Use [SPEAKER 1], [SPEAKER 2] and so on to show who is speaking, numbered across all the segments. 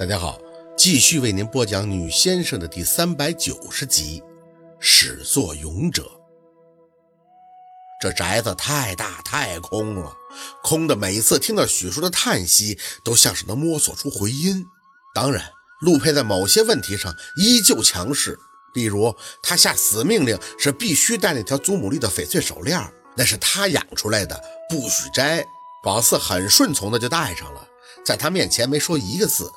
[SPEAKER 1] 大家好，继续为您播讲《女先生》的第三百九十集《始作俑者》。这宅子太大太空了，空的每一次听到许叔的叹息，都像是能摸索出回音。当然，陆佩在某些问题上依旧强势，例如他下死命令是必须戴那条祖母绿的翡翠手链，那是他养出来的，不许摘。宝四很顺从的就戴上了，在他面前没说一个字。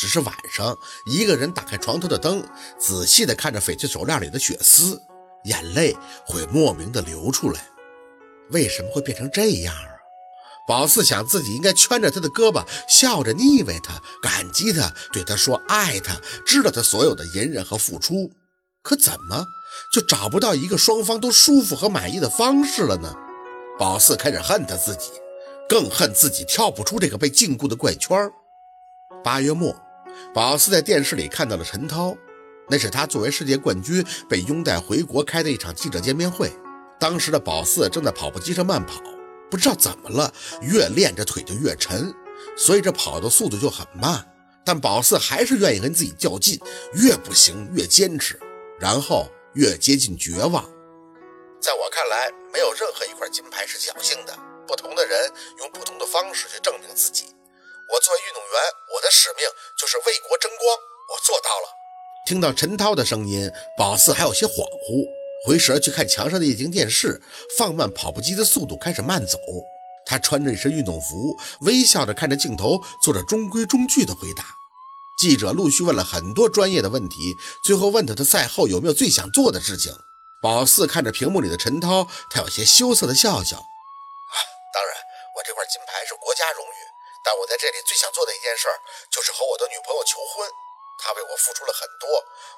[SPEAKER 1] 只是晚上，一个人打开床头的灯，仔细地看着翡翠手链里的血丝，眼泪会莫名的流出来。为什么会变成这样啊？宝四想自己应该圈着他的胳膊，笑着腻歪他，感激他，对他说爱他，知道他所有的隐忍和付出。可怎么就找不到一个双方都舒服和满意的方式了呢？宝四开始恨他自己，更恨自己跳不出这个被禁锢的怪圈。八月末。宝四在电视里看到了陈涛，那是他作为世界冠军被拥戴回国开的一场记者见面会。当时的宝四正在跑步机上慢跑，不知道怎么了，越练着腿就越沉，所以这跑的速度就很慢。但宝四还是愿意跟自己较劲，越不行越坚持，然后越接近绝望。在我看来，没有任何一块金牌是侥幸的，不同的人用不同的方式去证明自己。我作为运动员，我的使命就是为国争光，我做到了。听到陈涛的声音，宝四还有些恍惚，回神去看墙上的液晶电视，放慢跑步机的速度，开始慢走。他穿着一身运动服，微笑着看着镜头，做着中规中矩的回答。记者陆续问了很多专业的问题，最后问他他赛后有没有最想做的事情。宝四看着屏幕里的陈涛，他有些羞涩的笑笑。啊，当然，我这块金牌是国家荣誉。但我在这里最想做的一件事，就是和我的女朋友求婚。她为我付出了很多，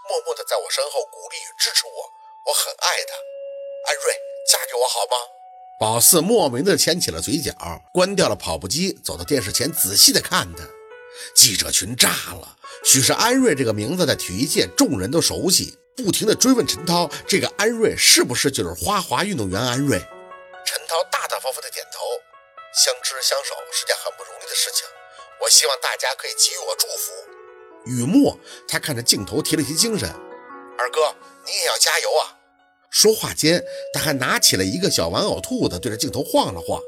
[SPEAKER 1] 默默的在我身后鼓励与支持我。我很爱她，安瑞，嫁给我好吗？宝四莫名的牵起了嘴角，关掉了跑步机，走到电视前仔细的看他。记者群炸了，许是安瑞这个名字在体育界众人都熟悉，不停的追问陈涛，这个安瑞是不是就是花滑运动员安瑞？陈涛大大方方的点头。相知相守是件很不容易的事情，我希望大家可以给予我祝福。雨墨，他看着镜头提了提精神，二哥，你也要加油啊！说话间，他还拿起了一个小玩偶兔子，对着镜头晃了晃。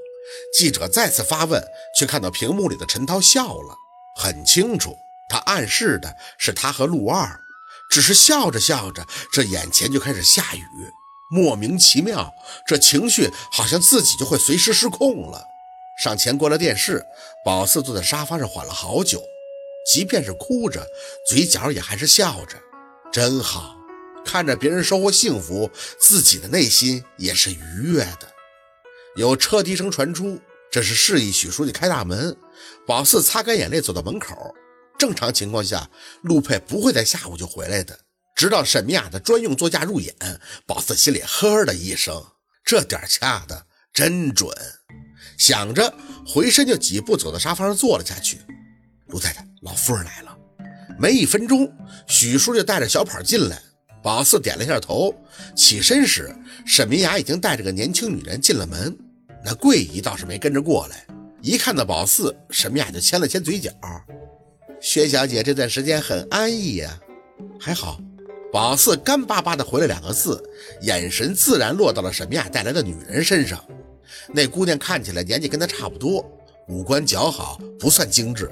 [SPEAKER 1] 记者再次发问，却看到屏幕里的陈涛笑了，很清楚，他暗示的是他和陆二。只是笑着笑着，这眼前就开始下雨，莫名其妙，这情绪好像自己就会随时失控了。上前关了电视，宝四坐在沙发上缓了好久，即便是哭着，嘴角也还是笑着，真好。看着别人收获幸福，自己的内心也是愉悦的。有车笛声传出，这是示意许书记开大门。宝四擦干眼泪，走到门口。正常情况下，陆佩不会在下午就回来的。直到沈明雅的专用座驾入眼，宝四心里呵的一声，这点掐的真准。想着，回身就几步走到沙发上坐了下去。卢太太，老夫人来了。没一分钟，许叔就带着小跑进来。宝四点了一下头，起身时，沈明雅已经带着个年轻女人进了门。那桂姨倒是没跟着过来。一看到宝四，沈明雅就牵了牵嘴角。薛小姐这段时间很安逸呀，还好。宝四干巴巴的回了两个字，眼神自然落到了沈明雅带来的女人身上。那姑娘看起来年纪跟她差不多，五官姣好，不算精致。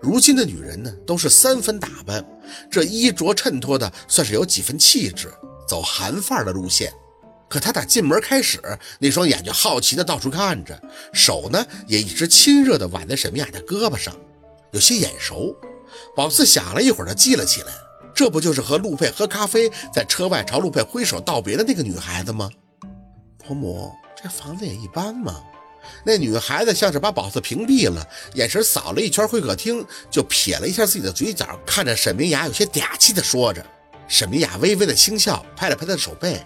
[SPEAKER 1] 如今的女人呢，都是三分打扮，这衣着衬托的算是有几分气质，走韩范儿的路线。可她打进门开始，那双眼就好奇的到处看着，手呢也一直亲热的挽在沈明雅的胳膊上，有些眼熟。宝四想了一会儿，他记了起来，这不就是和陆佩喝咖啡，在车外朝陆佩挥手道别的那个女孩子吗？婆母。这房子也一般嘛。那女孩子像是把宝四屏蔽了，眼神扫了一圈会客厅，就撇了一下自己的嘴角，看着沈明雅，有些嗲气的说着。沈明雅微微的轻笑，拍了拍他的手背，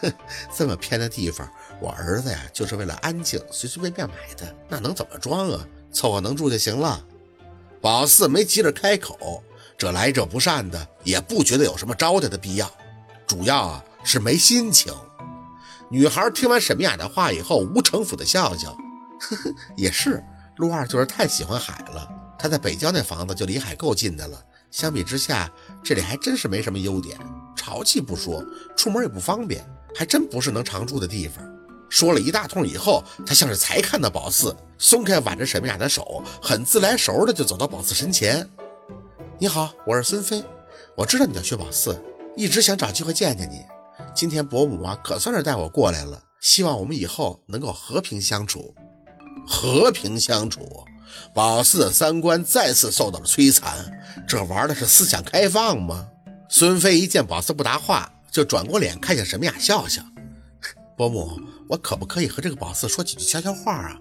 [SPEAKER 1] 哼，这么偏的地方，我儿子呀，就是为了安静，随随便便买的，那能怎么装啊？凑合能住就行了。宝四没急着开口，这来者不善的，也不觉得有什么招待的必要，主要啊是没心情。女孩听完沈明雅的话以后，无城府的笑笑，呵呵，也是，陆二就是太喜欢海了，他在北郊那房子就离海够近的了。相比之下，这里还真是没什么优点，潮气不说，出门也不方便，还真不是能常住的地方。说了一大通以后，他像是才看到宝四，松开挽着沈明雅的手，很自来熟的就走到宝四身前。你好，我是孙飞，我知道你叫薛宝四，一直想找机会见见你。今天伯母啊，可算是带我过来了，希望我们以后能够和平相处。和平相处，宝四的三观再次受到了摧残。这玩的是思想开放吗？孙飞一见宝四不答话，就转过脸看向沈明雅笑笑。伯母，我可不可以和这个宝四说几句悄悄话啊？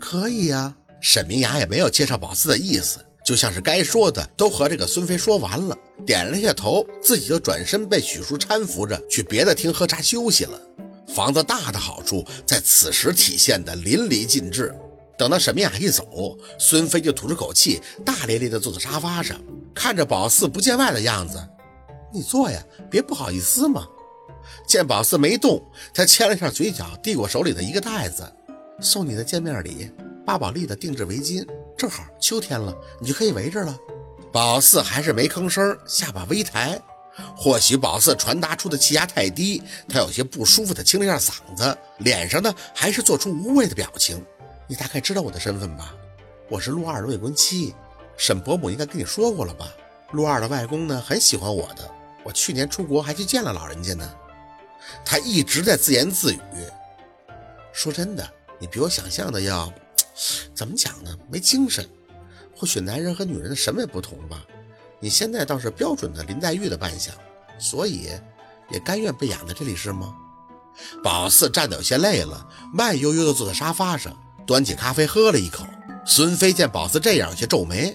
[SPEAKER 2] 可以呀。
[SPEAKER 1] 沈明雅也没有介绍宝四的意思，就像是该说的都和这个孙飞说完了，点了下头，自己就转身被许叔搀扶着去别的厅喝茶休息了。房子大的好处在此时体现的淋漓尽致。等到沈明雅一走，孙飞就吐出口气，大咧咧地坐在沙发上，看着宝四不见外的样子：“
[SPEAKER 2] 你坐呀，别不好意思嘛。”
[SPEAKER 1] 见宝四没动，他牵了一下嘴角，递过手里的一个袋子：“
[SPEAKER 2] 送你的见面礼，八宝莉的定制围巾，正好秋天了，你就可以围着了。”
[SPEAKER 1] 宝四还是没吭声，下巴微抬。或许宝四传达出的气压太低，他有些不舒服的清了一下嗓子，脸上呢还是做出无谓的表情。
[SPEAKER 2] 你大概知道我的身份吧？我是陆二的未婚妻，沈伯母应该跟你说过了吧？陆二的外公呢很喜欢我的，我去年出国还去见了老人家呢。
[SPEAKER 1] 他一直在自言自语。
[SPEAKER 2] 说真的，你比我想象的要怎么讲呢？没精神。或许男人和女人的审美不同吧。你现在倒是标准的林黛玉的扮相，所以也甘愿被养在这里是吗？
[SPEAKER 1] 宝四站得有些累了，慢悠悠地坐在沙发上，端起咖啡喝了一口。孙飞见宝四这样，有些皱眉：“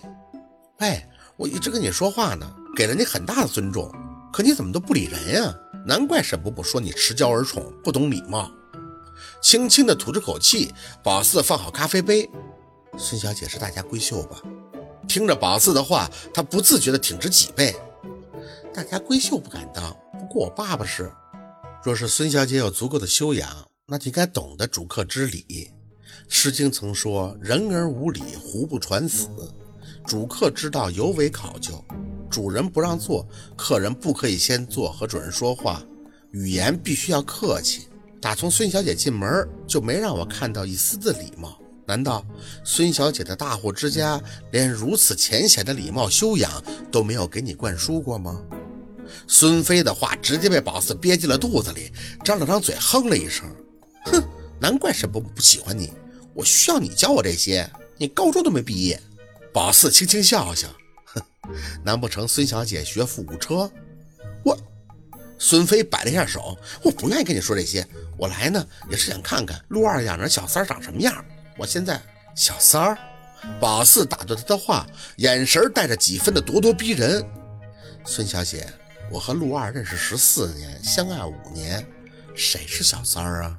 [SPEAKER 2] 喂，我一直跟你说话呢，给了你很大的尊重，可你怎么都不理人呀？难怪沈伯伯说你持骄而宠，不懂礼貌。”
[SPEAKER 1] 轻轻地吐着口气，宝四放好咖啡杯：“
[SPEAKER 2] 孙小姐是大家闺秀吧？”
[SPEAKER 1] 听着宝四的话，他不自觉地挺直脊背。
[SPEAKER 2] 大家闺秀不敢当，不过我爸爸是。若是孙小姐有足够的修养，那就应该懂得主客之礼。《诗经》曾说：“人而无礼，胡不传死。”主客之道尤为考究。主人不让坐，客人不可以先坐和主人说话，语言必须要客气。打从孙小姐进门就没让我看到一丝的礼貌。难道孙小姐的大户之家连如此浅显的礼貌修养都没有给你灌输过吗？
[SPEAKER 1] 孙飞的话直接被宝四憋进了肚子里，张了张嘴，哼了一声：“
[SPEAKER 2] 哼，难怪沈伯母不喜欢你，我需要你教我这些？你高中都没毕业。”
[SPEAKER 1] 宝四轻轻笑笑：“哼，难不成孙小姐学富五车？”
[SPEAKER 2] 我，孙飞摆了一下手：“我不愿意跟你说这些，我来呢也是想看看陆二养着小三长什么样。”我现在
[SPEAKER 1] 小三儿，宝四打断他的话，眼神带着几分的咄咄逼人。
[SPEAKER 2] 孙小姐，我和陆二认识十四年，相爱五年，谁是小三儿啊？